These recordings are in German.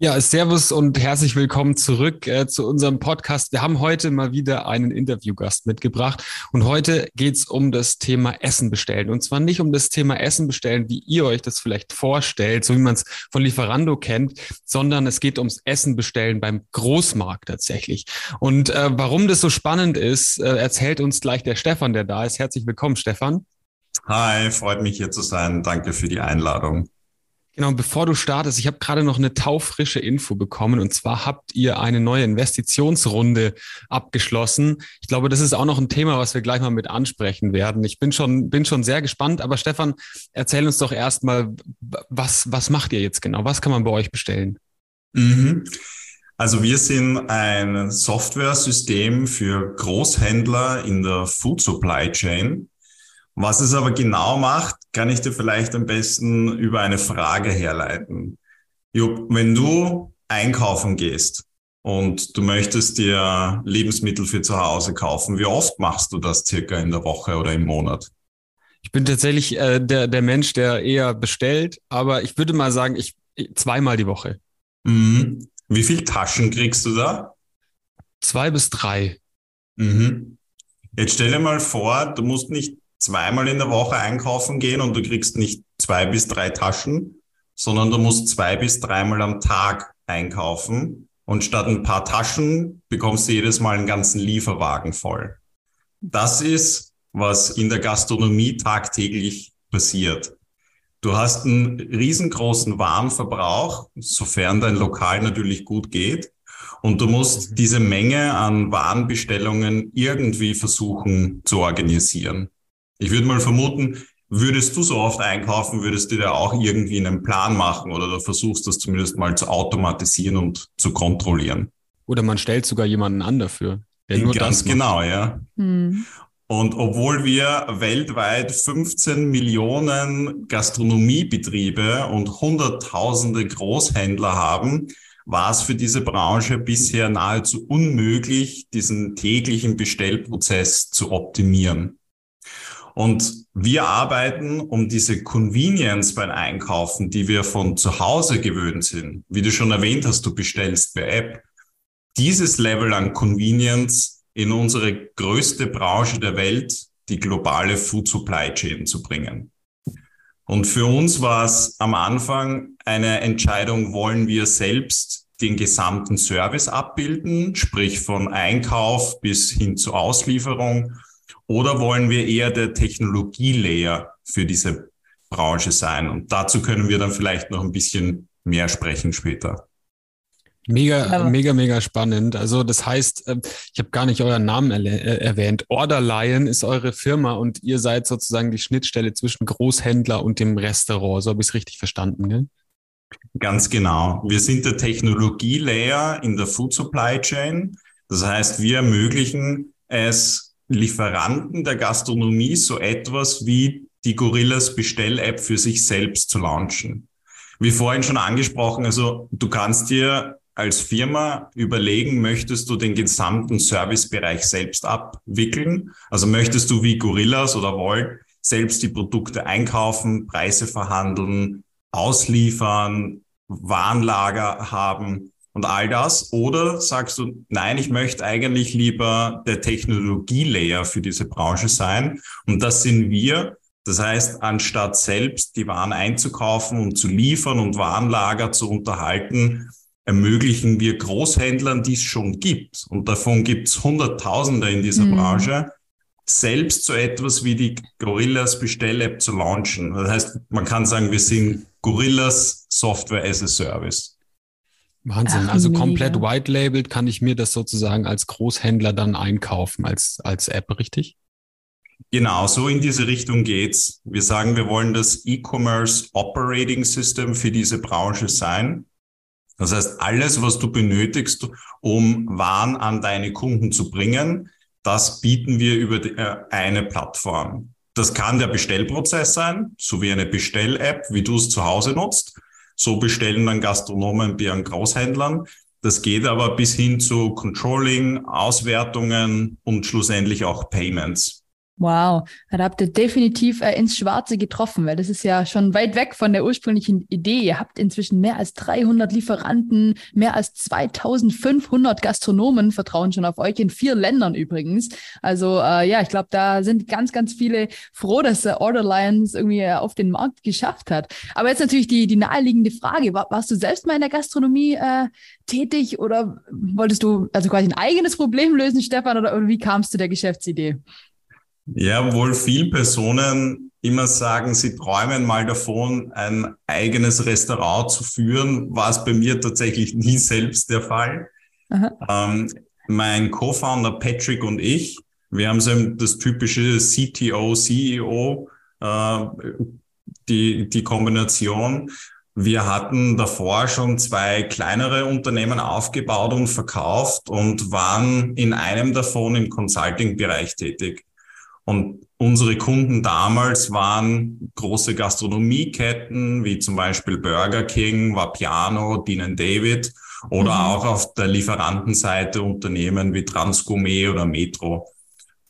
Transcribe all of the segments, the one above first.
Ja, Servus und herzlich willkommen zurück äh, zu unserem Podcast. Wir haben heute mal wieder einen Interviewgast mitgebracht und heute geht's um das Thema Essen bestellen. Und zwar nicht um das Thema Essen bestellen, wie ihr euch das vielleicht vorstellt, so wie man es von Lieferando kennt, sondern es geht ums Essen bestellen beim Großmarkt tatsächlich. Und äh, warum das so spannend ist, äh, erzählt uns gleich der Stefan, der da ist. Herzlich willkommen, Stefan. Hi, freut mich hier zu sein. Danke für die Einladung. Genau, bevor du startest, ich habe gerade noch eine taufrische Info bekommen und zwar habt ihr eine neue Investitionsrunde abgeschlossen. Ich glaube, das ist auch noch ein Thema, was wir gleich mal mit ansprechen werden. Ich bin schon, bin schon sehr gespannt, aber Stefan, erzähl uns doch erstmal, was, was macht ihr jetzt genau? Was kann man bei euch bestellen? Mhm. Also wir sind ein Software-System für Großhändler in der Food Supply Chain. Was es aber genau macht, kann ich dir vielleicht am besten über eine Frage herleiten. Jupp, wenn du einkaufen gehst und du möchtest dir Lebensmittel für zu Hause kaufen, wie oft machst du das circa in der Woche oder im Monat? Ich bin tatsächlich äh, der, der Mensch, der eher bestellt, aber ich würde mal sagen, ich zweimal die Woche. Mhm. Wie viel Taschen kriegst du da? Zwei bis drei. Mhm. Jetzt stell dir mal vor, du musst nicht zweimal in der Woche einkaufen gehen und du kriegst nicht zwei bis drei Taschen, sondern du musst zwei bis dreimal am Tag einkaufen und statt ein paar Taschen bekommst du jedes Mal einen ganzen Lieferwagen voll. Das ist, was in der Gastronomie tagtäglich passiert. Du hast einen riesengroßen Warenverbrauch, sofern dein Lokal natürlich gut geht. Und du musst diese Menge an Warenbestellungen irgendwie versuchen zu organisieren. Ich würde mal vermuten, würdest du so oft einkaufen, würdest du dir auch irgendwie einen Plan machen oder du versuchst das zumindest mal zu automatisieren und zu kontrollieren. Oder man stellt sogar jemanden an dafür. Der nur Ganz genau, ja. Hm. Und obwohl wir weltweit 15 Millionen Gastronomiebetriebe und Hunderttausende Großhändler haben, war es für diese Branche bisher nahezu unmöglich, diesen täglichen Bestellprozess zu optimieren. Und wir arbeiten um diese Convenience beim Einkaufen, die wir von zu Hause gewöhnt sind. Wie du schon erwähnt hast, du bestellst per App. Dieses Level an Convenience in unsere größte Branche der Welt, die globale Food Supply Chain zu bringen. Und für uns war es am Anfang eine Entscheidung, wollen wir selbst den gesamten Service abbilden, sprich von Einkauf bis hin zur Auslieferung oder wollen wir eher der Technologielayer für diese Branche sein? Und dazu können wir dann vielleicht noch ein bisschen mehr sprechen später. Mega, mega, mega spannend. Also das heißt, ähm, ich habe gar nicht euren Namen äh, erwähnt. Order Lion ist eure Firma und ihr seid sozusagen die Schnittstelle zwischen Großhändler und dem Restaurant. So habe ich es richtig verstanden, gell? Ganz genau. Wir sind der Technologielayer in der Food Supply Chain. Das heißt, wir ermöglichen es Lieferanten der Gastronomie so etwas wie die Gorillas Bestell-App für sich selbst zu launchen. Wie vorhin schon angesprochen, also du kannst dir als Firma überlegen, möchtest du den gesamten Servicebereich selbst abwickeln? Also möchtest du wie Gorillas oder Volt selbst die Produkte einkaufen, Preise verhandeln, ausliefern, Warenlager haben? Und all das? Oder sagst du, nein, ich möchte eigentlich lieber der Technologielayer für diese Branche sein und das sind wir. Das heißt, anstatt selbst die Waren einzukaufen und zu liefern und Warenlager zu unterhalten, ermöglichen wir Großhändlern, die es schon gibt, und davon gibt es Hunderttausende in dieser mhm. Branche, selbst so etwas wie die Gorillas Bestell-App zu launchen. Das heißt, man kann sagen, wir sind Gorillas Software as a Service. Wahnsinn. Ach, also mega. komplett white-labeled kann ich mir das sozusagen als Großhändler dann einkaufen, als, als App, richtig? Genau, so in diese Richtung geht's. Wir sagen, wir wollen das E-Commerce Operating System für diese Branche sein. Das heißt, alles, was du benötigst, um Waren an deine Kunden zu bringen, das bieten wir über die, äh, eine Plattform. Das kann der Bestellprozess sein, so wie eine Bestell-App, wie du es zu Hause nutzt. So bestellen dann Gastronomen bei ihren Großhändlern. Das geht aber bis hin zu Controlling, Auswertungen und schlussendlich auch Payments. Wow, da habt ihr definitiv äh, ins Schwarze getroffen, weil das ist ja schon weit weg von der ursprünglichen Idee. Ihr habt inzwischen mehr als 300 Lieferanten, mehr als 2500 Gastronomen vertrauen schon auf euch in vier Ländern übrigens. Also äh, ja, ich glaube, da sind ganz, ganz viele froh, dass der Order Lions irgendwie äh, auf den Markt geschafft hat. Aber jetzt natürlich die, die naheliegende Frage, war, warst du selbst mal in der Gastronomie äh, tätig oder wolltest du also quasi ein eigenes Problem lösen, Stefan, oder, oder wie kamst du der Geschäftsidee? Ja, wohl viele Personen immer sagen, sie träumen mal davon, ein eigenes Restaurant zu führen, war es bei mir tatsächlich nie selbst der Fall. Ähm, mein Co-Founder Patrick und ich, wir haben so das typische CTO, CEO, äh, die, die Kombination. Wir hatten davor schon zwei kleinere Unternehmen aufgebaut und verkauft und waren in einem davon im Consulting-Bereich tätig. Und unsere Kunden damals waren große Gastronomieketten wie zum Beispiel Burger King, Vapiano, Dean David oder mhm. auch auf der Lieferantenseite Unternehmen wie Transgourmet oder Metro.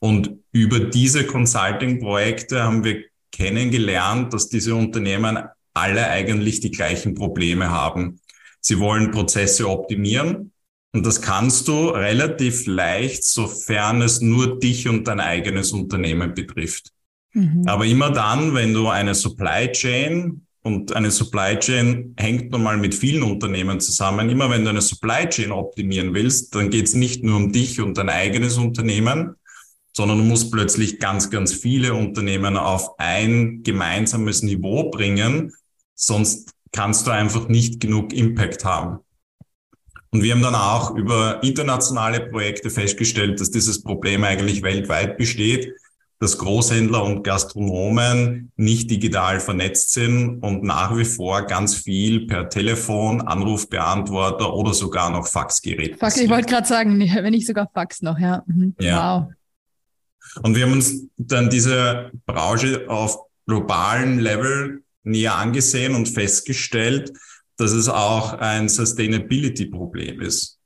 Und über diese Consulting-Projekte haben wir kennengelernt, dass diese Unternehmen alle eigentlich die gleichen Probleme haben. Sie wollen Prozesse optimieren, und das kannst du relativ leicht, sofern es nur dich und dein eigenes Unternehmen betrifft. Mhm. Aber immer dann, wenn du eine Supply Chain und eine Supply Chain hängt nun mal mit vielen Unternehmen zusammen. Immer wenn du eine Supply Chain optimieren willst, dann geht es nicht nur um dich und dein eigenes Unternehmen, sondern du musst plötzlich ganz, ganz viele Unternehmen auf ein gemeinsames Niveau bringen. Sonst kannst du einfach nicht genug Impact haben. Und wir haben dann auch über internationale Projekte festgestellt, dass dieses Problem eigentlich weltweit besteht, dass Großhändler und Gastronomen nicht digital vernetzt sind und nach wie vor ganz viel per Telefon, Anrufbeantworter oder sogar noch Faxgerät. Fax, ich wollte gerade sagen, wenn nicht sogar Fax noch, ja. Mhm. ja. Wow. Und wir haben uns dann diese Branche auf globalen Level näher angesehen und festgestellt, dass es auch ein Sustainability-Problem ist.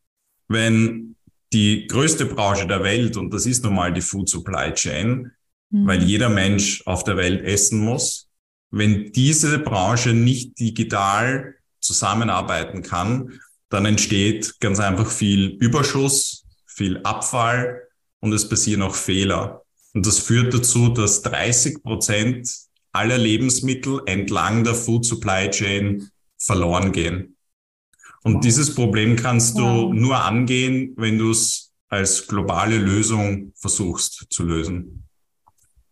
Wenn die größte Branche der Welt, und das ist nun mal die Food Supply Chain, mhm. weil jeder Mensch auf der Welt essen muss, wenn diese Branche nicht digital zusammenarbeiten kann, dann entsteht ganz einfach viel Überschuss, viel Abfall und es passieren auch Fehler. Und das führt dazu, dass 30 Prozent aller Lebensmittel entlang der Food Supply Chain verloren gehen. Und dieses Problem kannst du ja. nur angehen, wenn du es als globale Lösung versuchst zu lösen.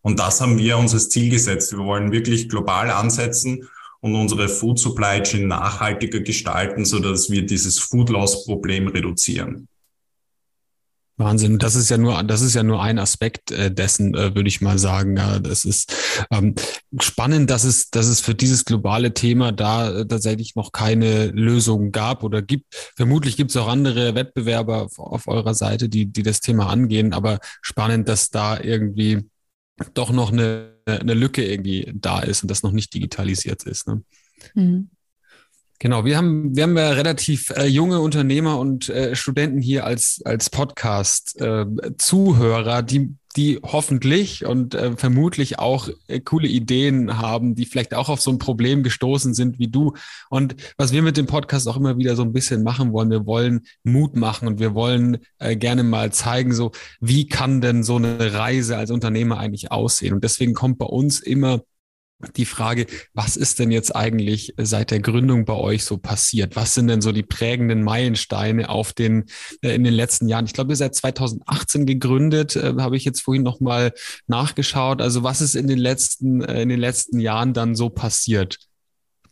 Und das haben wir uns als Ziel gesetzt. Wir wollen wirklich global ansetzen und unsere Food Supply Chain nachhaltiger gestalten, so dass wir dieses Food Loss Problem reduzieren. Wahnsinn. Das ist ja nur, das ist ja nur ein Aspekt äh, dessen, äh, würde ich mal sagen. Das ist ähm, spannend, dass es, dass es für dieses globale Thema da äh, tatsächlich noch keine Lösung gab oder gibt. Vermutlich gibt es auch andere Wettbewerber auf, auf eurer Seite, die, die das Thema angehen, aber spannend, dass da irgendwie doch noch eine, eine Lücke irgendwie da ist und das noch nicht digitalisiert ist. Ne? Mhm. Genau, wir haben, wir haben ja relativ äh, junge Unternehmer und äh, Studenten hier als, als Podcast-Zuhörer, äh, die, die hoffentlich und äh, vermutlich auch äh, coole Ideen haben, die vielleicht auch auf so ein Problem gestoßen sind wie du. Und was wir mit dem Podcast auch immer wieder so ein bisschen machen wollen, wir wollen Mut machen und wir wollen äh, gerne mal zeigen, so wie kann denn so eine Reise als Unternehmer eigentlich aussehen? Und deswegen kommt bei uns immer die Frage, was ist denn jetzt eigentlich seit der Gründung bei euch so passiert? Was sind denn so die prägenden Meilensteine auf den äh, in den letzten Jahren? Ich glaube, ihr seid 2018 gegründet, äh, habe ich jetzt vorhin noch mal nachgeschaut. Also was ist in den letzten äh, in den letzten Jahren dann so passiert?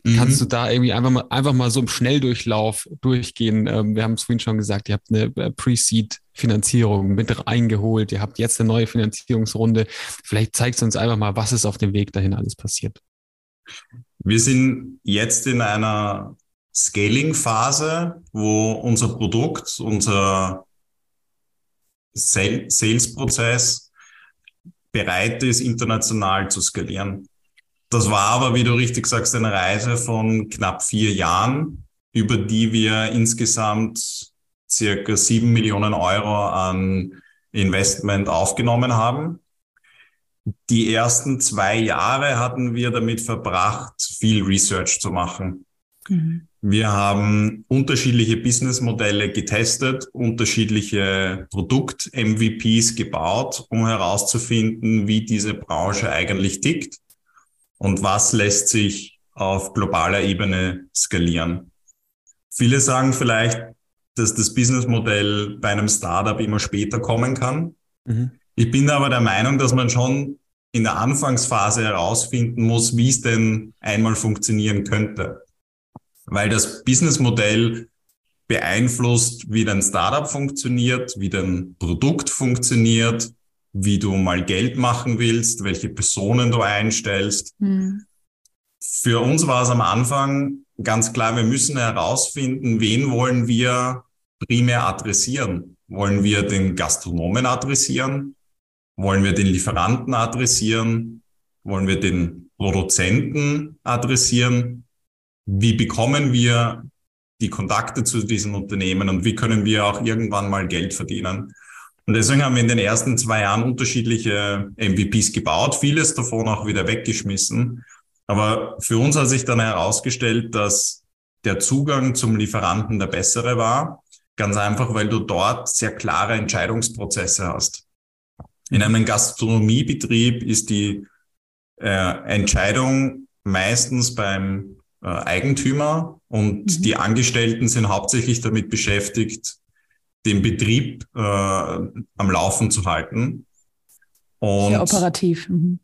Mhm. Kannst du da irgendwie einfach mal, einfach mal so im Schnelldurchlauf durchgehen? Ähm, wir haben es vorhin schon gesagt, ihr habt eine äh, Pre-Seed-Finanzierung mit reingeholt, ihr habt jetzt eine neue Finanzierungsrunde. Vielleicht zeigst du uns einfach mal, was ist auf dem Weg dahin alles passiert. Wir sind jetzt in einer Scaling-Phase, wo unser Produkt, unser Sales-Prozess bereit ist, international zu skalieren. Das war aber, wie du richtig sagst, eine Reise von knapp vier Jahren, über die wir insgesamt circa sieben Millionen Euro an Investment aufgenommen haben. die ersten zwei Jahre hatten wir damit verbracht, viel Research zu machen. Mhm. Wir haben unterschiedliche Businessmodelle getestet, unterschiedliche Produkt-MVPs gebaut, um herauszufinden, wie diese Branche eigentlich tickt und was lässt sich auf globaler Ebene skalieren. Viele sagen vielleicht, dass das Businessmodell bei einem Startup immer später kommen kann. Mhm. Ich bin aber der Meinung, dass man schon in der Anfangsphase herausfinden muss, wie es denn einmal funktionieren könnte. Weil das Businessmodell beeinflusst, wie dein Startup funktioniert, wie dein Produkt funktioniert, wie du mal Geld machen willst, welche Personen du einstellst. Mhm. Für uns war es am Anfang ganz klar, wir müssen herausfinden, wen wollen wir primär adressieren. Wollen wir den Gastronomen adressieren? Wollen wir den Lieferanten adressieren? Wollen wir den Produzenten adressieren? Wie bekommen wir die Kontakte zu diesen Unternehmen und wie können wir auch irgendwann mal Geld verdienen? Und deswegen haben wir in den ersten zwei Jahren unterschiedliche MVPs gebaut, vieles davon auch wieder weggeschmissen. Aber für uns hat sich dann herausgestellt, dass der Zugang zum Lieferanten der bessere war. Ganz einfach, weil du dort sehr klare Entscheidungsprozesse hast. In einem Gastronomiebetrieb ist die äh, Entscheidung meistens beim äh, Eigentümer und mhm. die Angestellten sind hauptsächlich damit beschäftigt, den Betrieb äh, am Laufen zu halten. Und Sehr operativ. Mhm.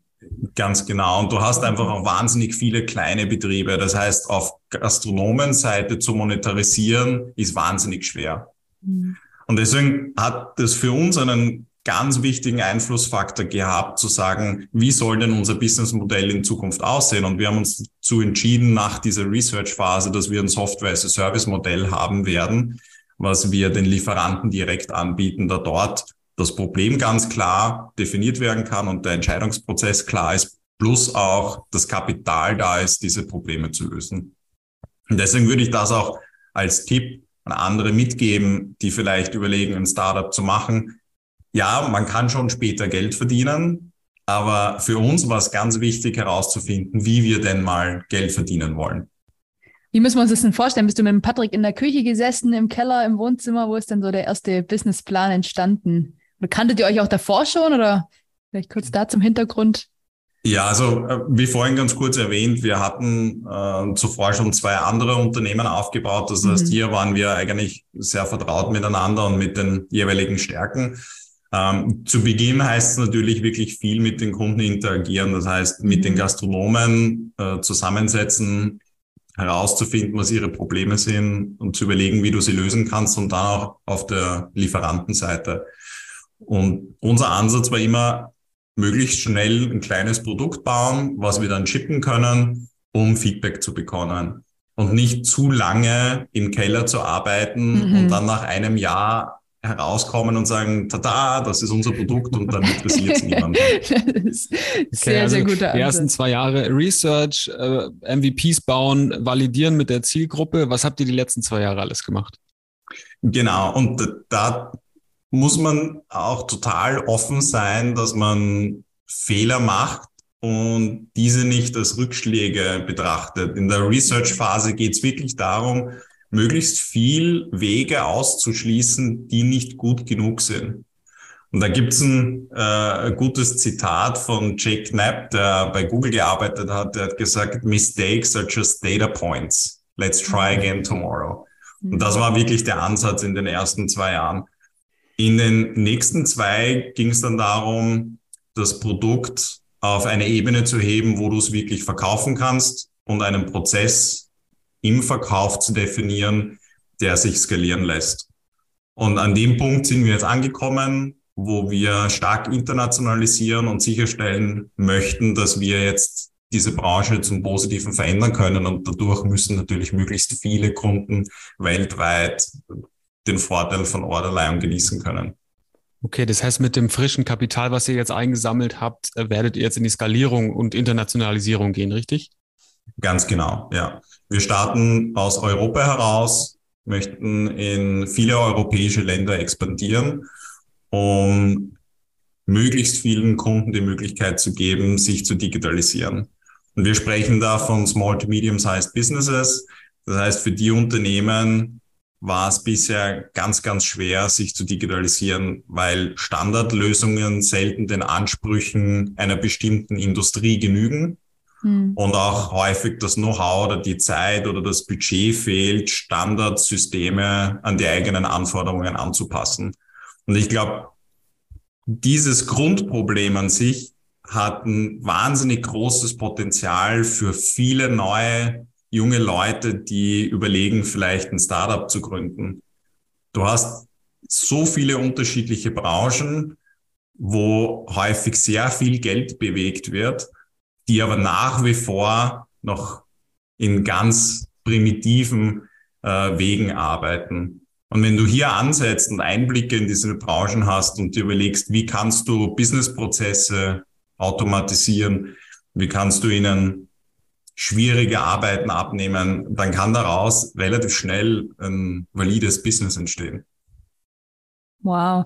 Ganz genau. Und du hast einfach auch wahnsinnig viele kleine Betriebe. Das heißt, auf Gastronomenseite zu monetarisieren ist wahnsinnig schwer. Mhm. Und deswegen hat das für uns einen ganz wichtigen Einflussfaktor gehabt, zu sagen, wie soll denn unser Businessmodell in Zukunft aussehen? Und wir haben uns dazu entschieden, nach dieser Research-Phase, dass wir ein Software-as-a-Service-Modell haben werden, was wir den Lieferanten direkt anbieten, da dort das Problem ganz klar definiert werden kann und der Entscheidungsprozess klar ist, plus auch das Kapital da ist, diese Probleme zu lösen. Und deswegen würde ich das auch als Tipp an andere mitgeben, die vielleicht überlegen, ein Startup zu machen ja, man kann schon später Geld verdienen, aber für uns war es ganz wichtig herauszufinden, wie wir denn mal Geld verdienen wollen. Wie müssen wir uns das denn vorstellen? Bist du mit dem Patrick in der Küche gesessen, im Keller, im Wohnzimmer? Wo ist denn so der erste Businessplan entstanden? Oder kanntet ihr euch auch davor schon oder vielleicht kurz da zum Hintergrund? Ja, also äh, wie vorhin ganz kurz erwähnt, wir hatten äh, zuvor schon zwei andere Unternehmen aufgebaut. Das heißt, mhm. hier waren wir eigentlich sehr vertraut miteinander und mit den jeweiligen Stärken. Ähm, zu Beginn heißt es natürlich wirklich viel mit den Kunden interagieren. Das heißt, mit mhm. den Gastronomen äh, zusammensetzen, herauszufinden, was ihre Probleme sind und zu überlegen, wie du sie lösen kannst und dann auch auf der Lieferantenseite. Und unser Ansatz war immer, möglichst schnell ein kleines Produkt bauen, was wir dann shippen können, um Feedback zu bekommen. Und nicht zu lange im Keller zu arbeiten mhm. und dann nach einem Jahr herauskommen und sagen, tada, das ist unser Produkt und dann interessiert es niemanden. sehr, okay, also sehr guter Die ersten zwei Jahre Research, äh, MVPs bauen, validieren mit der Zielgruppe. Was habt ihr die letzten zwei Jahre alles gemacht? Genau, und da muss man auch total offen sein, dass man Fehler macht und diese nicht als Rückschläge betrachtet. In der Research-Phase geht es wirklich darum, möglichst viel Wege auszuschließen, die nicht gut genug sind. Und da gibt's ein äh, gutes Zitat von Jake Knapp, der bei Google gearbeitet hat. Der hat gesagt, Mistakes are just data points. Let's try mhm. again tomorrow. Und das war wirklich der Ansatz in den ersten zwei Jahren. In den nächsten zwei ging es dann darum, das Produkt auf eine Ebene zu heben, wo du es wirklich verkaufen kannst und einen Prozess im Verkauf zu definieren, der sich skalieren lässt. Und an dem Punkt sind wir jetzt angekommen, wo wir stark internationalisieren und sicherstellen möchten, dass wir jetzt diese Branche zum Positiven verändern können. Und dadurch müssen natürlich möglichst viele Kunden weltweit den Vorteil von Orderline genießen können. Okay, das heißt, mit dem frischen Kapital, was ihr jetzt eingesammelt habt, werdet ihr jetzt in die Skalierung und Internationalisierung gehen, richtig? Ganz genau, ja. Wir starten aus Europa heraus, möchten in viele europäische Länder expandieren, um möglichst vielen Kunden die Möglichkeit zu geben, sich zu digitalisieren. Und wir sprechen da von Small to Medium-Sized Businesses. Das heißt, für die Unternehmen war es bisher ganz, ganz schwer, sich zu digitalisieren, weil Standardlösungen selten den Ansprüchen einer bestimmten Industrie genügen hm. und auch häufig das Know-how oder die Zeit oder das Budget fehlt, Standardsysteme an die eigenen Anforderungen anzupassen. Und ich glaube, dieses Grundproblem an sich hat ein wahnsinnig großes Potenzial für viele neue junge Leute, die überlegen, vielleicht ein Startup zu gründen. Du hast so viele unterschiedliche Branchen, wo häufig sehr viel Geld bewegt wird, die aber nach wie vor noch in ganz primitiven äh, Wegen arbeiten. Und wenn du hier ansetzt und Einblicke in diese Branchen hast und dir überlegst, wie kannst du Businessprozesse automatisieren, wie kannst du ihnen schwierige Arbeiten abnehmen, dann kann daraus relativ schnell ein valides Business entstehen. Wow,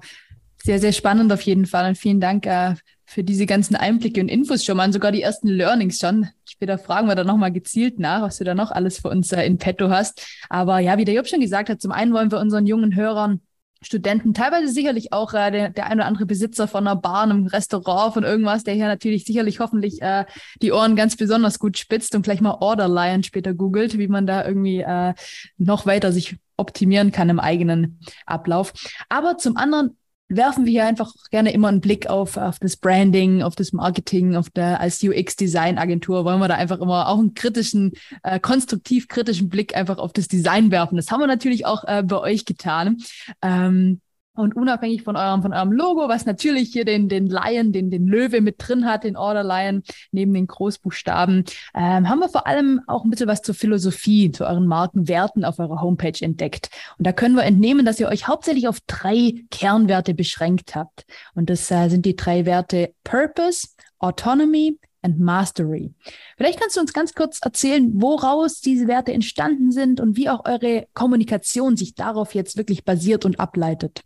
sehr, sehr spannend auf jeden Fall und vielen Dank äh, für diese ganzen Einblicke und Infos schon mal und sogar die ersten Learnings schon. Später fragen wir da nochmal gezielt nach, was du da noch alles für uns äh, in petto hast. Aber ja, wie der Job schon gesagt hat, zum einen wollen wir unseren jungen Hörern Studenten, teilweise sicherlich auch äh, der, der ein oder andere Besitzer von einer Bar, einem Restaurant, von irgendwas, der hier natürlich sicherlich hoffentlich äh, die Ohren ganz besonders gut spitzt und vielleicht mal Order später googelt, wie man da irgendwie äh, noch weiter sich optimieren kann im eigenen Ablauf. Aber zum anderen werfen wir hier einfach gerne immer einen Blick auf, auf das Branding, auf das Marketing, auf der als UX-Design-Agentur wollen wir da einfach immer auch einen kritischen, äh, konstruktiv kritischen Blick einfach auf das Design werfen. Das haben wir natürlich auch äh, bei euch getan. Ähm, und unabhängig von eurem, von eurem Logo, was natürlich hier den, den Lion, den, den Löwe mit drin hat, den Order Lion, neben den Großbuchstaben, ähm, haben wir vor allem auch ein bisschen was zur Philosophie, zu euren Markenwerten auf eurer Homepage entdeckt. Und da können wir entnehmen, dass ihr euch hauptsächlich auf drei Kernwerte beschränkt habt. Und das äh, sind die drei Werte Purpose, Autonomy and Mastery. Vielleicht kannst du uns ganz kurz erzählen, woraus diese Werte entstanden sind und wie auch eure Kommunikation sich darauf jetzt wirklich basiert und ableitet.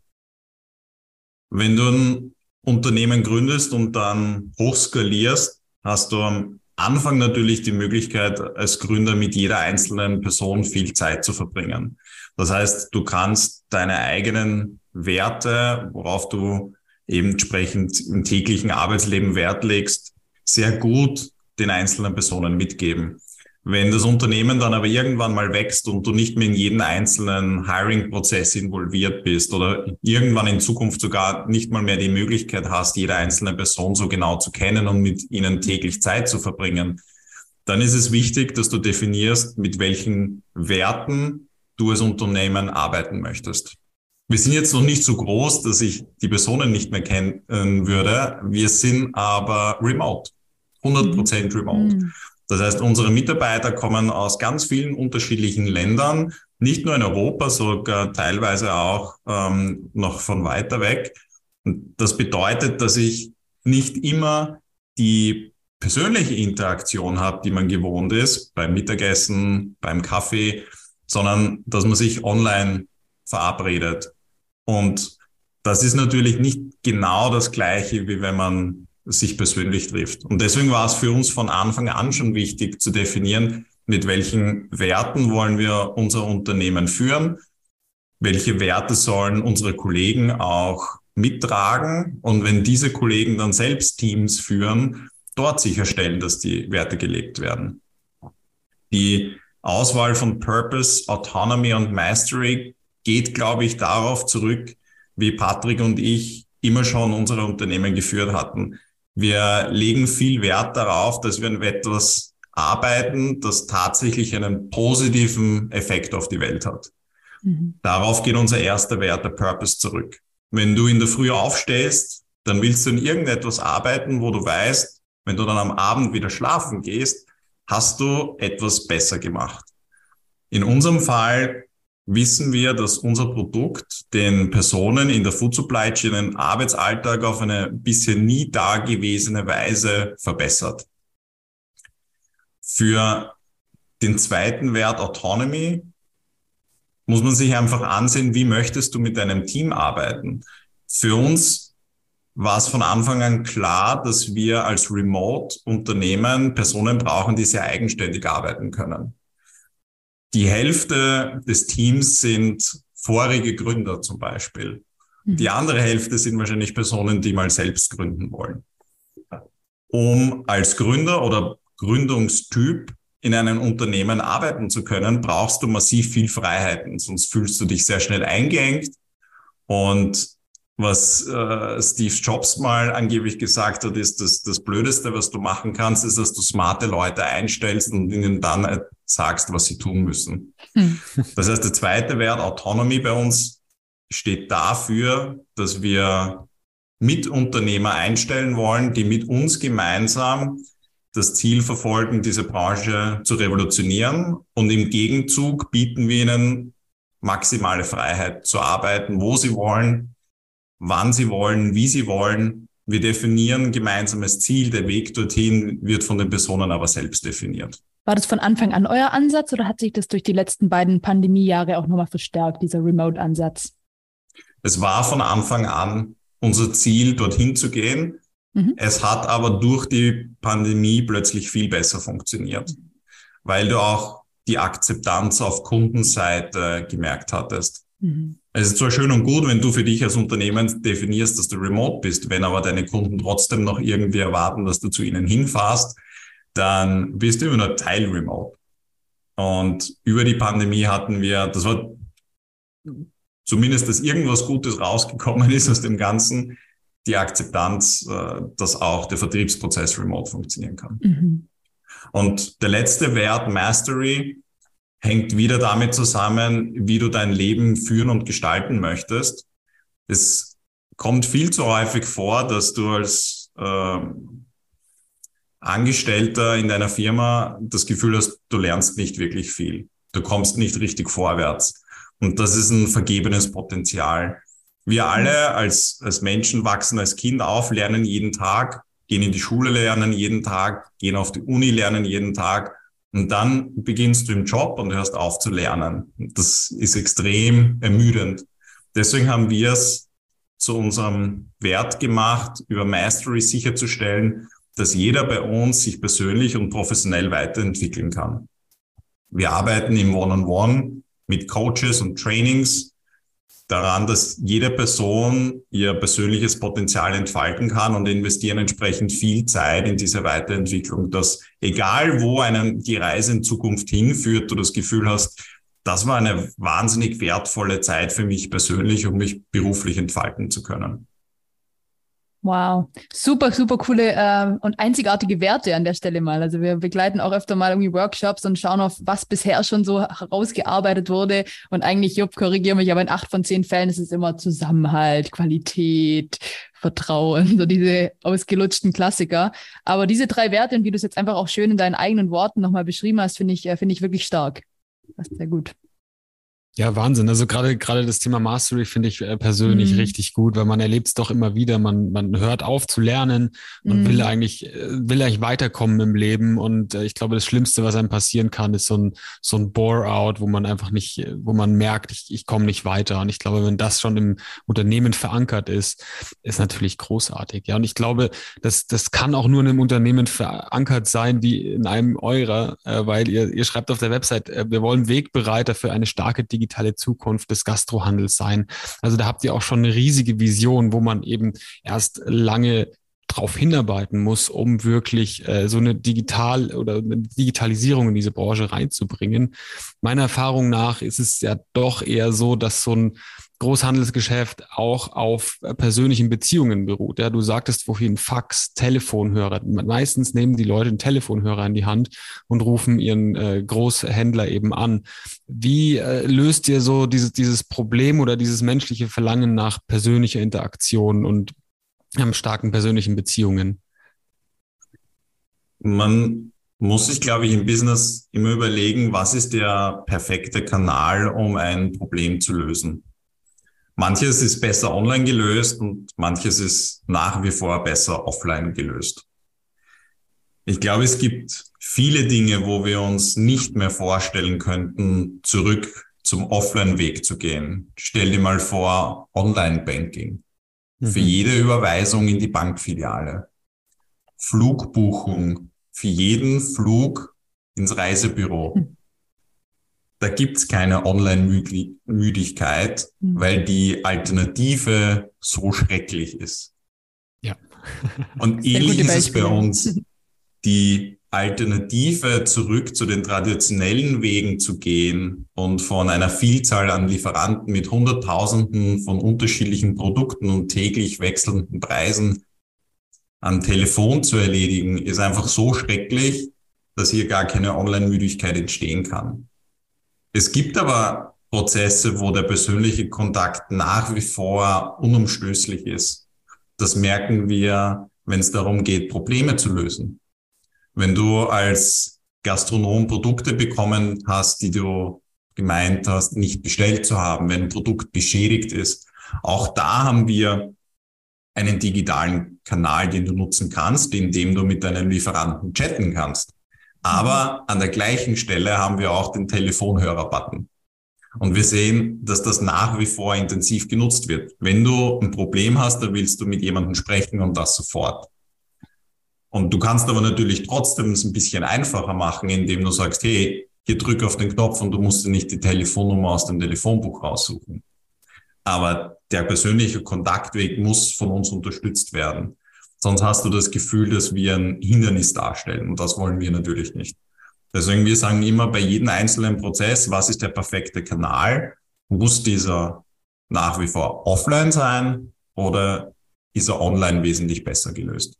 Wenn du ein Unternehmen gründest und dann hochskalierst, hast du am Anfang natürlich die Möglichkeit, als Gründer mit jeder einzelnen Person viel Zeit zu verbringen. Das heißt, du kannst deine eigenen Werte, worauf du eben entsprechend im täglichen Arbeitsleben Wert legst, sehr gut den einzelnen Personen mitgeben. Wenn das Unternehmen dann aber irgendwann mal wächst und du nicht mehr in jeden einzelnen Hiring-Prozess involviert bist oder irgendwann in Zukunft sogar nicht mal mehr die Möglichkeit hast, jede einzelne Person so genau zu kennen und mit ihnen täglich Zeit zu verbringen, dann ist es wichtig, dass du definierst, mit welchen Werten du als Unternehmen arbeiten möchtest. Wir sind jetzt noch nicht so groß, dass ich die Personen nicht mehr kennen würde. Wir sind aber remote. 100 Prozent remote. Mhm. Das heißt, unsere Mitarbeiter kommen aus ganz vielen unterschiedlichen Ländern, nicht nur in Europa, sogar teilweise auch ähm, noch von weiter weg. Und das bedeutet, dass ich nicht immer die persönliche Interaktion habe, die man gewohnt ist, beim Mittagessen, beim Kaffee, sondern dass man sich online verabredet. Und das ist natürlich nicht genau das Gleiche, wie wenn man sich persönlich trifft. Und deswegen war es für uns von Anfang an schon wichtig zu definieren, mit welchen Werten wollen wir unser Unternehmen führen, welche Werte sollen unsere Kollegen auch mittragen und wenn diese Kollegen dann selbst Teams führen, dort sicherstellen, dass die Werte gelebt werden. Die Auswahl von Purpose, Autonomy und Mastery geht, glaube ich, darauf zurück, wie Patrick und ich immer schon unsere Unternehmen geführt hatten. Wir legen viel Wert darauf, dass wir an etwas arbeiten, das tatsächlich einen positiven Effekt auf die Welt hat. Mhm. Darauf geht unser erster Wert, der Purpose, zurück. Wenn du in der Früh aufstehst, dann willst du in irgendetwas arbeiten, wo du weißt, wenn du dann am Abend wieder schlafen gehst, hast du etwas besser gemacht. In unserem Fall wissen wir, dass unser Produkt den Personen in der Food Supply Chain den Arbeitsalltag auf eine bisher nie dagewesene Weise verbessert. Für den zweiten Wert Autonomy muss man sich einfach ansehen, wie möchtest du mit deinem Team arbeiten. Für uns war es von Anfang an klar, dass wir als Remote-Unternehmen Personen brauchen, die sehr eigenständig arbeiten können. Die Hälfte des Teams sind vorige Gründer zum Beispiel. Mhm. Die andere Hälfte sind wahrscheinlich Personen, die mal selbst gründen wollen. Um als Gründer oder Gründungstyp in einem Unternehmen arbeiten zu können, brauchst du massiv viel Freiheiten, sonst fühlst du dich sehr schnell eingeengt. Und was äh, Steve Jobs mal angeblich gesagt hat, ist, dass das Blödeste, was du machen kannst, ist, dass du smarte Leute einstellst und ihnen dann sagst, was sie tun müssen. Hm. Das heißt, der zweite Wert, Autonomy bei uns, steht dafür, dass wir Mitunternehmer einstellen wollen, die mit uns gemeinsam das Ziel verfolgen, diese Branche zu revolutionieren. Und im Gegenzug bieten wir ihnen maximale Freiheit zu arbeiten, wo sie wollen, wann sie wollen, wie sie wollen. Wir definieren ein gemeinsames Ziel. Der Weg dorthin wird von den Personen aber selbst definiert. War das von Anfang an euer Ansatz oder hat sich das durch die letzten beiden Pandemiejahre auch nochmal verstärkt, dieser Remote-Ansatz? Es war von Anfang an unser Ziel, dorthin zu gehen. Mhm. Es hat aber durch die Pandemie plötzlich viel besser funktioniert, weil du auch die Akzeptanz auf Kundenseite gemerkt hattest. Mhm. Es ist zwar schön und gut, wenn du für dich als Unternehmen definierst, dass du remote bist, wenn aber deine Kunden trotzdem noch irgendwie erwarten, dass du zu ihnen hinfährst, dann bist du immer noch Teil remote. Und über die Pandemie hatten wir, das war zumindest, dass irgendwas Gutes rausgekommen ist aus dem Ganzen, die Akzeptanz, äh, dass auch der Vertriebsprozess remote funktionieren kann. Mhm. Und der letzte Wert, Mastery, hängt wieder damit zusammen, wie du dein Leben führen und gestalten möchtest. Es kommt viel zu häufig vor, dass du als äh, Angestellter in deiner Firma das Gefühl hast, du lernst nicht wirklich viel. Du kommst nicht richtig vorwärts. Und das ist ein vergebenes Potenzial. Wir alle als, als Menschen wachsen als Kind auf, lernen jeden Tag, gehen in die Schule lernen jeden Tag, gehen auf die Uni lernen jeden Tag und dann beginnst du im Job und hörst auf zu lernen. Das ist extrem ermüdend. Deswegen haben wir es zu unserem Wert gemacht, über Mastery sicherzustellen, dass jeder bei uns sich persönlich und professionell weiterentwickeln kann. Wir arbeiten im One-on-One -on -One mit Coaches und Trainings daran, dass jede Person ihr persönliches Potenzial entfalten kann und investieren entsprechend viel Zeit in diese Weiterentwicklung, dass egal wo einem die Reise in Zukunft hinführt, du das Gefühl hast, das war eine wahnsinnig wertvolle Zeit für mich persönlich, um mich beruflich entfalten zu können. Wow, super, super coole äh, und einzigartige Werte an der Stelle mal. Also wir begleiten auch öfter mal irgendwie Workshops und schauen auf, was bisher schon so herausgearbeitet wurde. Und eigentlich, Jupp, korrigiere mich, aber in acht von zehn Fällen ist es immer Zusammenhalt, Qualität, Vertrauen, so diese ausgelutschten Klassiker. Aber diese drei Werte, und wie du es jetzt einfach auch schön in deinen eigenen Worten nochmal beschrieben hast, finde ich, äh, finde ich wirklich stark. Das ist sehr gut. Ja, Wahnsinn. Also gerade gerade das Thema Mastery finde ich äh, persönlich mhm. richtig gut, weil man erlebt es doch immer wieder. Man man hört auf zu lernen und mhm. will eigentlich äh, will eigentlich weiterkommen im Leben. Und äh, ich glaube, das Schlimmste, was einem passieren kann, ist so ein so ein Bore-out, wo man einfach nicht, wo man merkt, ich, ich komme nicht weiter. Und ich glaube, wenn das schon im Unternehmen verankert ist, ist natürlich großartig. Ja, und ich glaube, das das kann auch nur in einem Unternehmen verankert sein wie in einem eurer, weil ihr ihr schreibt auf der Website, wir wollen Wegbereiter für eine starke Digitalisierung digitale Zukunft des Gastrohandels sein. Also da habt ihr auch schon eine riesige Vision, wo man eben erst lange darauf hinarbeiten muss, um wirklich äh, so eine Digital- oder eine Digitalisierung in diese Branche reinzubringen. Meiner Erfahrung nach ist es ja doch eher so, dass so ein Großhandelsgeschäft auch auf persönlichen Beziehungen beruht. Ja, du sagtest vorhin Fax, Telefonhörer. Meistens nehmen die Leute einen Telefonhörer in die Hand und rufen ihren äh, Großhändler eben an. Wie äh, löst ihr so dieses, dieses Problem oder dieses menschliche Verlangen nach persönlicher Interaktion und ähm, starken persönlichen Beziehungen? Man muss sich, glaube ich, im Business immer überlegen, was ist der perfekte Kanal, um ein Problem zu lösen. Manches ist besser online gelöst und manches ist nach wie vor besser offline gelöst. Ich glaube, es gibt viele Dinge, wo wir uns nicht mehr vorstellen könnten, zurück zum Offline-Weg zu gehen. Stell dir mal vor, Online-Banking. für mhm. jede Überweisung in die Bankfiliale, Flugbuchung für jeden Flug ins Reisebüro. Mhm. Da gibt's keine Online-Müdigkeit, mhm. weil die Alternative so schrecklich ist. Ja. Und ähnlich ist es bei uns. Die Alternative zurück zu den traditionellen Wegen zu gehen und von einer Vielzahl an Lieferanten mit Hunderttausenden von unterschiedlichen Produkten und täglich wechselnden Preisen am Telefon zu erledigen, ist einfach so schrecklich, dass hier gar keine Online-Müdigkeit entstehen kann. Es gibt aber Prozesse, wo der persönliche Kontakt nach wie vor unumstößlich ist. Das merken wir, wenn es darum geht, Probleme zu lösen. Wenn du als Gastronom Produkte bekommen hast, die du gemeint hast, nicht bestellt zu haben, wenn ein Produkt beschädigt ist, auch da haben wir einen digitalen Kanal, den du nutzen kannst, in dem du mit deinem Lieferanten chatten kannst. Aber an der gleichen Stelle haben wir auch den Telefonhörer-Button. Und wir sehen, dass das nach wie vor intensiv genutzt wird. Wenn du ein Problem hast, dann willst du mit jemandem sprechen und das sofort. Und du kannst aber natürlich trotzdem es ein bisschen einfacher machen, indem du sagst, hey, hier drück auf den Knopf und du musst dir nicht die Telefonnummer aus dem Telefonbuch raussuchen. Aber der persönliche Kontaktweg muss von uns unterstützt werden. Sonst hast du das Gefühl, dass wir ein Hindernis darstellen. Und das wollen wir natürlich nicht. Deswegen, wir sagen immer bei jedem einzelnen Prozess, was ist der perfekte Kanal? Muss dieser nach wie vor offline sein oder ist er online wesentlich besser gelöst?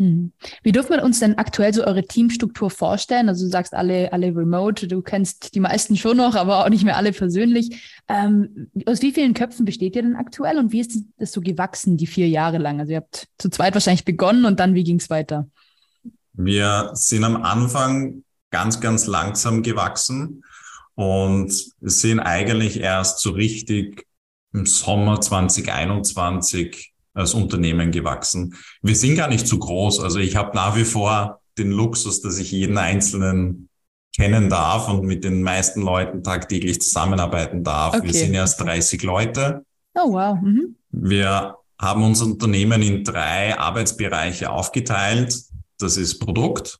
Mhm. Wie dürfen wir uns denn aktuell so eure Teamstruktur vorstellen? Also du sagst alle, alle remote, du kennst die meisten schon noch, aber auch nicht mehr alle persönlich. Ähm, aus wie vielen Köpfen besteht ihr denn aktuell und wie ist das so gewachsen, die vier Jahre lang? Also ihr habt zu zweit wahrscheinlich begonnen und dann, wie ging es weiter? Wir sind am Anfang ganz, ganz langsam gewachsen und sind eigentlich erst so richtig im Sommer 2021 als Unternehmen gewachsen. Wir sind gar nicht zu groß. Also ich habe nach wie vor den Luxus, dass ich jeden Einzelnen kennen darf und mit den meisten Leuten tagtäglich zusammenarbeiten darf. Okay. Wir sind erst 30 Leute. Oh, wow. Mhm. Wir haben unser Unternehmen in drei Arbeitsbereiche aufgeteilt. Das ist Produkt,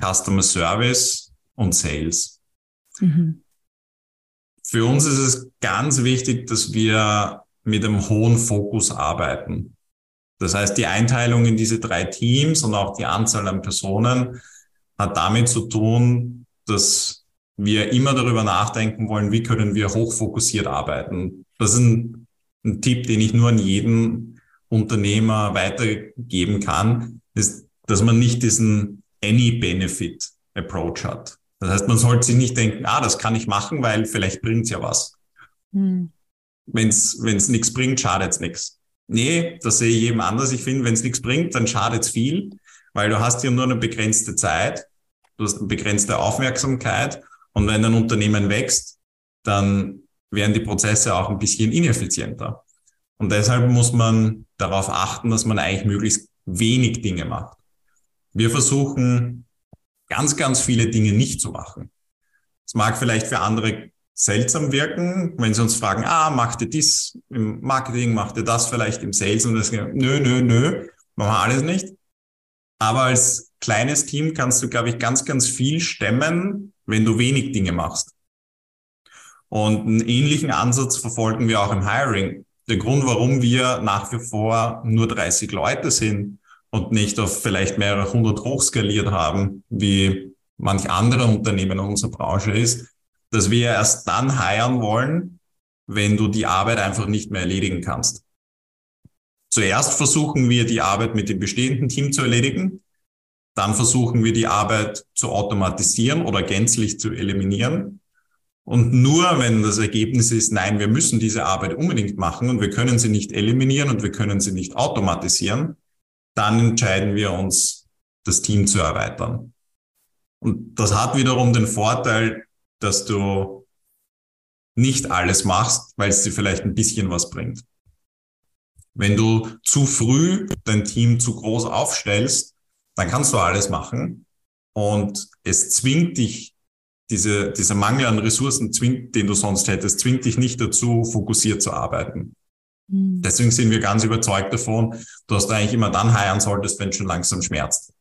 Customer Service und Sales. Mhm. Für uns ist es ganz wichtig, dass wir mit einem hohen Fokus arbeiten. Das heißt, die Einteilung in diese drei Teams und auch die Anzahl an Personen hat damit zu tun, dass wir immer darüber nachdenken wollen, wie können wir hochfokussiert arbeiten. Das ist ein, ein Tipp, den ich nur an jeden Unternehmer weitergeben kann, ist, dass man nicht diesen Any Benefit Approach hat. Das heißt, man sollte sich nicht denken, ah, das kann ich machen, weil vielleicht bringt's ja was. Hm wenn es nichts bringt, schadet's nichts. Nee, das sehe ich eben anders. Ich finde, wenn es nichts bringt, dann schadet's viel, weil du hast ja nur eine begrenzte Zeit, du hast eine begrenzte Aufmerksamkeit und wenn ein Unternehmen wächst, dann werden die Prozesse auch ein bisschen ineffizienter. Und deshalb muss man darauf achten, dass man eigentlich möglichst wenig Dinge macht. Wir versuchen ganz, ganz viele Dinge nicht zu machen. Es mag vielleicht für andere seltsam wirken, wenn sie uns fragen, ah, macht ihr dies im Marketing, macht ihr das vielleicht im Sales und das, nö, nö, nö, machen wir alles nicht. Aber als kleines Team kannst du, glaube ich, ganz, ganz viel stemmen, wenn du wenig Dinge machst. Und einen ähnlichen Ansatz verfolgen wir auch im Hiring. Der Grund, warum wir nach wie vor nur 30 Leute sind und nicht auf vielleicht mehrere hundert hochskaliert haben, wie manch andere Unternehmen in unserer Branche ist, dass wir erst dann heiren wollen, wenn du die Arbeit einfach nicht mehr erledigen kannst. Zuerst versuchen wir die Arbeit mit dem bestehenden Team zu erledigen. Dann versuchen wir die Arbeit zu automatisieren oder gänzlich zu eliminieren. Und nur wenn das Ergebnis ist, nein, wir müssen diese Arbeit unbedingt machen und wir können sie nicht eliminieren und wir können sie nicht automatisieren, dann entscheiden wir uns, das Team zu erweitern. Und das hat wiederum den Vorteil, dass du nicht alles machst, weil es dir vielleicht ein bisschen was bringt. Wenn du zu früh dein Team zu groß aufstellst, dann kannst du alles machen und es zwingt dich, diese, dieser Mangel an Ressourcen, zwingt, den du sonst hättest, zwingt dich nicht dazu, fokussiert zu arbeiten. Mhm. Deswegen sind wir ganz überzeugt davon, dass du eigentlich immer dann heiern solltest, wenn es schon langsam schmerzt.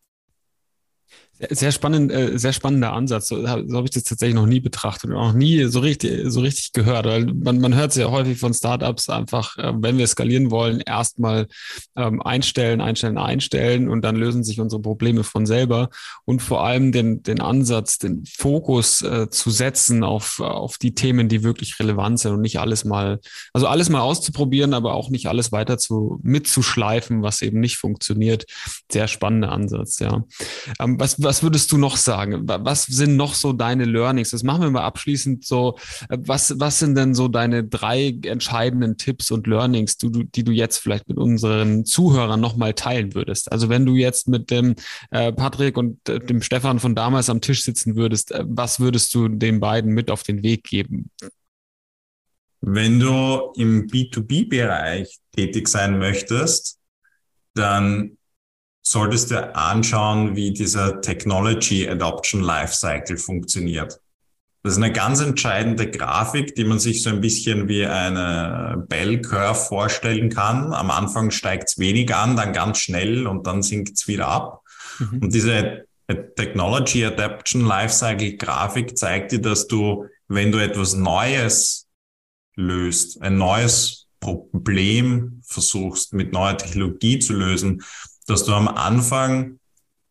Sehr spannend, äh, sehr spannender Ansatz. So, so habe ich das tatsächlich noch nie betrachtet und auch nie so richtig, so richtig gehört. Weil man, man hört sehr häufig von Startups einfach, äh, wenn wir skalieren wollen, erstmal ähm, einstellen, einstellen, einstellen und dann lösen sich unsere Probleme von selber. Und vor allem den, den Ansatz, den Fokus äh, zu setzen auf, auf die Themen, die wirklich relevant sind und nicht alles mal, also alles mal auszuprobieren, aber auch nicht alles weiter zu mitzuschleifen, was eben nicht funktioniert. Sehr spannender Ansatz, ja. Ähm, was, was würdest du noch sagen? Was sind noch so deine Learnings? Das machen wir mal abschließend so. Was, was sind denn so deine drei entscheidenden Tipps und Learnings, die du, die du jetzt vielleicht mit unseren Zuhörern nochmal teilen würdest? Also wenn du jetzt mit dem äh, Patrick und äh, dem Stefan von damals am Tisch sitzen würdest, äh, was würdest du den beiden mit auf den Weg geben? Wenn du im B2B-Bereich tätig sein möchtest, dann solltest du anschauen, wie dieser Technology Adoption Lifecycle funktioniert. Das ist eine ganz entscheidende Grafik, die man sich so ein bisschen wie eine Bell Curve vorstellen kann. Am Anfang steigt es wenig an, dann ganz schnell und dann sinkt es wieder ab. Mhm. Und diese Technology Adaption Lifecycle Grafik zeigt dir, dass du, wenn du etwas Neues löst, ein neues Problem versuchst mit neuer Technologie zu lösen, dass du am Anfang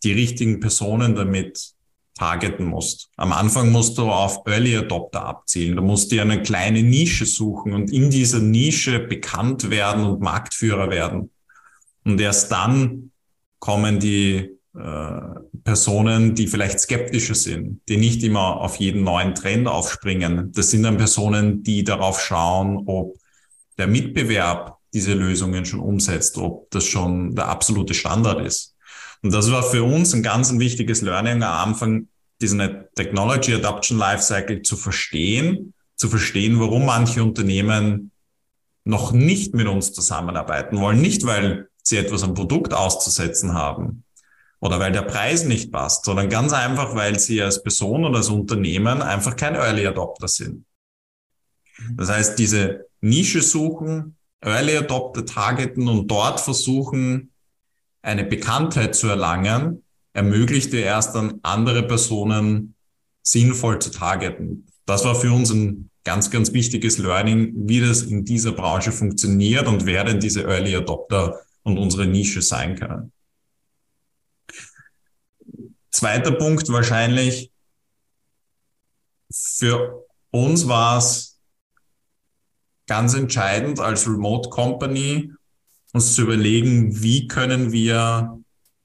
die richtigen Personen damit targeten musst. Am Anfang musst du auf Early Adopter abzielen. Du musst dir eine kleine Nische suchen und in dieser Nische bekannt werden und Marktführer werden. Und erst dann kommen die äh, Personen, die vielleicht skeptischer sind, die nicht immer auf jeden neuen Trend aufspringen. Das sind dann Personen, die darauf schauen, ob der Mitbewerb diese Lösungen schon umsetzt, ob das schon der absolute Standard ist. Und das war für uns ein ganz ein wichtiges Learning am Anfang, diesen Technology Adoption Lifecycle zu verstehen, zu verstehen, warum manche Unternehmen noch nicht mit uns zusammenarbeiten wollen. Nicht, weil sie etwas am Produkt auszusetzen haben oder weil der Preis nicht passt, sondern ganz einfach, weil sie als Person oder als Unternehmen einfach kein Early Adopter sind. Das heißt, diese Nische suchen, Early Adopter targeten und dort versuchen, eine Bekanntheit zu erlangen, ermöglicht dir erst dann andere Personen sinnvoll zu targeten. Das war für uns ein ganz, ganz wichtiges Learning, wie das in dieser Branche funktioniert und wer denn diese Early Adopter und unsere Nische sein können. Zweiter Punkt wahrscheinlich, für uns war es ganz entscheidend als Remote Company, uns zu überlegen, wie können wir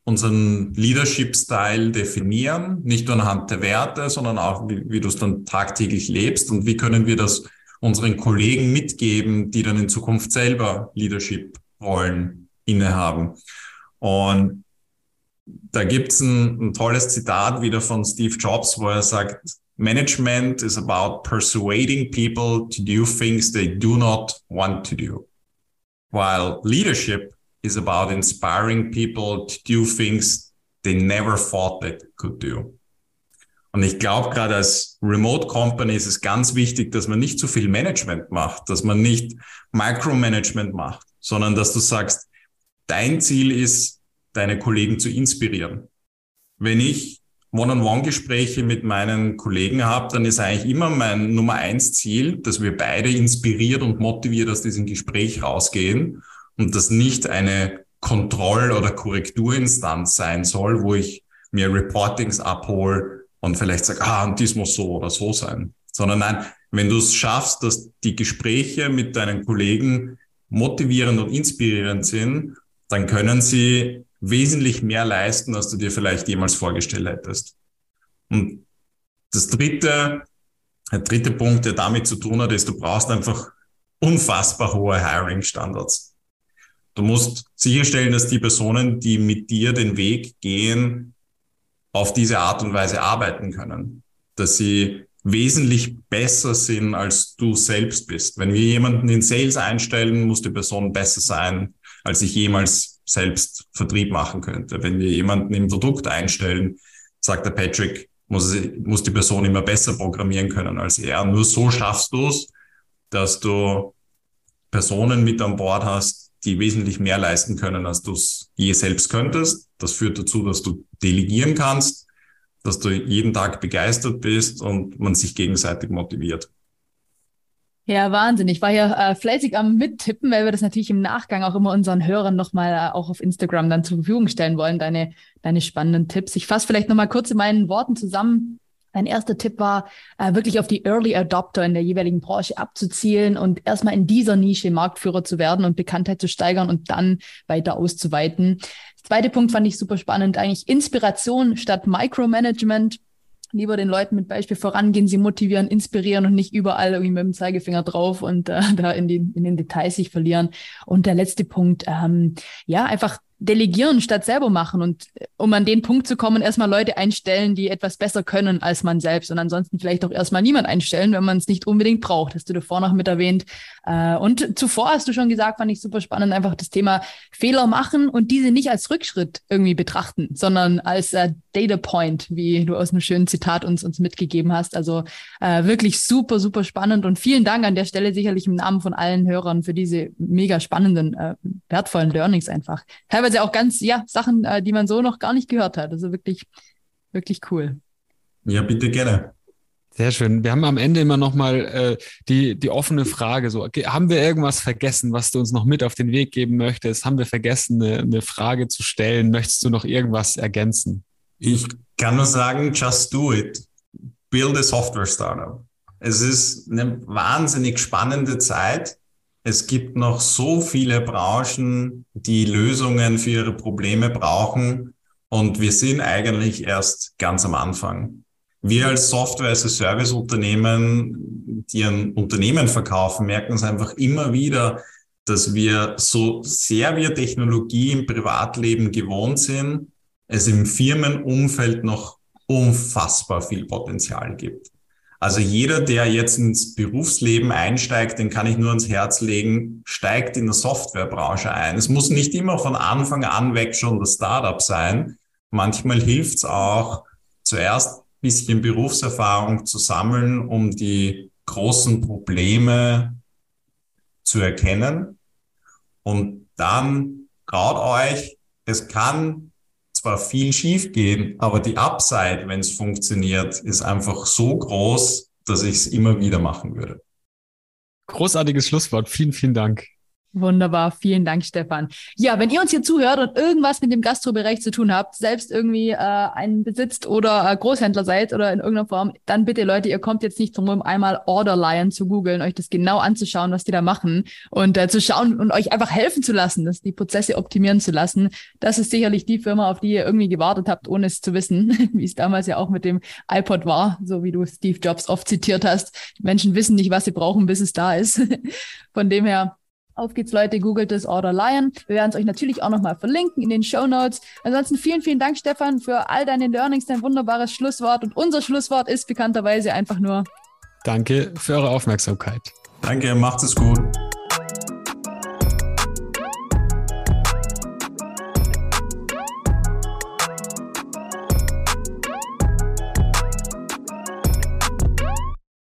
unseren Leadership-Style definieren, nicht nur anhand der Werte, sondern auch, wie, wie du es dann tagtäglich lebst und wie können wir das unseren Kollegen mitgeben, die dann in Zukunft selber Leadership-Rollen innehaben. Und da gibt's ein, ein tolles Zitat wieder von Steve Jobs, wo er sagt, Management is about persuading people to do things they do not want to do, while leadership is about inspiring people to do things they never thought they could do. Und ich glaube, gerade als Remote Company ist es ganz wichtig, dass man nicht zu viel Management macht, dass man nicht Micromanagement macht, sondern dass du sagst, dein Ziel ist, deine Kollegen zu inspirieren. Wenn ich One-on-One-Gespräche mit meinen Kollegen habe, dann ist eigentlich immer mein Nummer eins Ziel, dass wir beide inspiriert und motiviert aus diesem Gespräch rausgehen und das nicht eine Kontroll- oder Korrekturinstanz sein soll, wo ich mir Reportings abhole und vielleicht sage, ah, und dies muss so oder so sein. Sondern nein, wenn du es schaffst, dass die Gespräche mit deinen Kollegen motivierend und inspirierend sind, dann können sie wesentlich mehr leisten, als du dir vielleicht jemals vorgestellt hättest. Und das dritte, der dritte Punkt, der damit zu tun hat, ist, du brauchst einfach unfassbar hohe Hiring-Standards. Du musst sicherstellen, dass die Personen, die mit dir den Weg gehen, auf diese Art und Weise arbeiten können. Dass sie wesentlich besser sind, als du selbst bist. Wenn wir jemanden in Sales einstellen, muss die Person besser sein, als ich jemals selbst Vertrieb machen könnte. Wenn wir jemanden im Produkt einstellen, sagt der Patrick, muss, muss die Person immer besser programmieren können als er. Nur so schaffst du es, dass du Personen mit an Bord hast, die wesentlich mehr leisten können, als du es je selbst könntest. Das führt dazu, dass du delegieren kannst, dass du jeden Tag begeistert bist und man sich gegenseitig motiviert. Ja, Wahnsinn. Ich war ja äh, fleißig am Mittippen, weil wir das natürlich im Nachgang auch immer unseren Hörern nochmal äh, auch auf Instagram dann zur Verfügung stellen wollen, deine, deine spannenden Tipps. Ich fasse vielleicht nochmal kurz in meinen Worten zusammen. Mein erster Tipp war, äh, wirklich auf die Early Adopter in der jeweiligen Branche abzuzielen und erstmal in dieser Nische Marktführer zu werden und Bekanntheit zu steigern und dann weiter auszuweiten. Der zweite Punkt fand ich super spannend, eigentlich Inspiration statt Micromanagement. Lieber den Leuten mit Beispiel vorangehen, sie motivieren, inspirieren und nicht überall irgendwie mit dem Zeigefinger drauf und äh, da in, die, in den Details sich verlieren. Und der letzte Punkt, ähm, ja, einfach delegieren statt selber machen und äh, um an den Punkt zu kommen, erstmal Leute einstellen, die etwas besser können als man selbst und ansonsten vielleicht auch erstmal niemand einstellen, wenn man es nicht unbedingt braucht. Hast du davor noch mit erwähnt. Äh, und zuvor hast du schon gesagt, fand ich super spannend, einfach das Thema Fehler machen und diese nicht als Rückschritt irgendwie betrachten, sondern als äh, Data Point, wie du aus einem schönen Zitat uns, uns mitgegeben hast. Also wirklich super, super spannend und vielen Dank an der Stelle sicherlich im Namen von allen Hörern für diese mega spannenden, wertvollen Learnings einfach. Teilweise auch ganz, ja, Sachen, äh, die man so noch gar nicht gehört hat. Also wirklich, wirklich cool. Ja, bitte gerne. Sehr schön. Wir haben am Ende immer noch mal äh, die, die offene Frage. So, okay, haben wir irgendwas vergessen, was du uns noch mit auf den Weg geben möchtest? Haben wir vergessen, eine, eine Frage zu stellen? Möchtest du noch irgendwas ergänzen? Ich kann nur sagen, just do it. Build a Software Startup. Es ist eine wahnsinnig spannende Zeit. Es gibt noch so viele Branchen, die Lösungen für ihre Probleme brauchen. Und wir sind eigentlich erst ganz am Anfang. Wir als Software as a Service Unternehmen, die ein Unternehmen verkaufen, merken es einfach immer wieder, dass wir so sehr wir Technologie im Privatleben gewohnt sind, es im Firmenumfeld noch unfassbar viel Potenzial gibt. Also jeder, der jetzt ins Berufsleben einsteigt, den kann ich nur ans Herz legen, steigt in der Softwarebranche ein. Es muss nicht immer von Anfang an weg schon das Startup sein. Manchmal hilft es auch, zuerst ein bisschen Berufserfahrung zu sammeln, um die großen Probleme zu erkennen. Und dann traut euch, es kann zwar viel schief gehen, aber die Upside, wenn es funktioniert, ist einfach so groß, dass ich es immer wieder machen würde. Großartiges Schlusswort. Vielen, vielen Dank. Wunderbar, vielen Dank, Stefan. Ja, wenn ihr uns hier zuhört und irgendwas mit dem Gastrobereich zu tun habt, selbst irgendwie äh, einen besitzt oder äh, Großhändler seid oder in irgendeiner Form, dann bitte Leute, ihr kommt jetzt nicht drum, um einmal Order Lion zu googeln, euch das genau anzuschauen, was die da machen und äh, zu schauen und euch einfach helfen zu lassen, dass die Prozesse optimieren zu lassen. Das ist sicherlich die Firma, auf die ihr irgendwie gewartet habt, ohne es zu wissen, wie es damals ja auch mit dem iPod war, so wie du Steve Jobs oft zitiert hast. Die Menschen wissen nicht, was sie brauchen, bis es da ist. Von dem her auf geht's, Leute. Googelt es Order Lion. Wir werden es euch natürlich auch nochmal verlinken in den Show Notes. Ansonsten vielen, vielen Dank, Stefan, für all deine Learnings, dein wunderbares Schlusswort. Und unser Schlusswort ist bekannterweise einfach nur Danke für eure Aufmerksamkeit. Danke, macht es gut.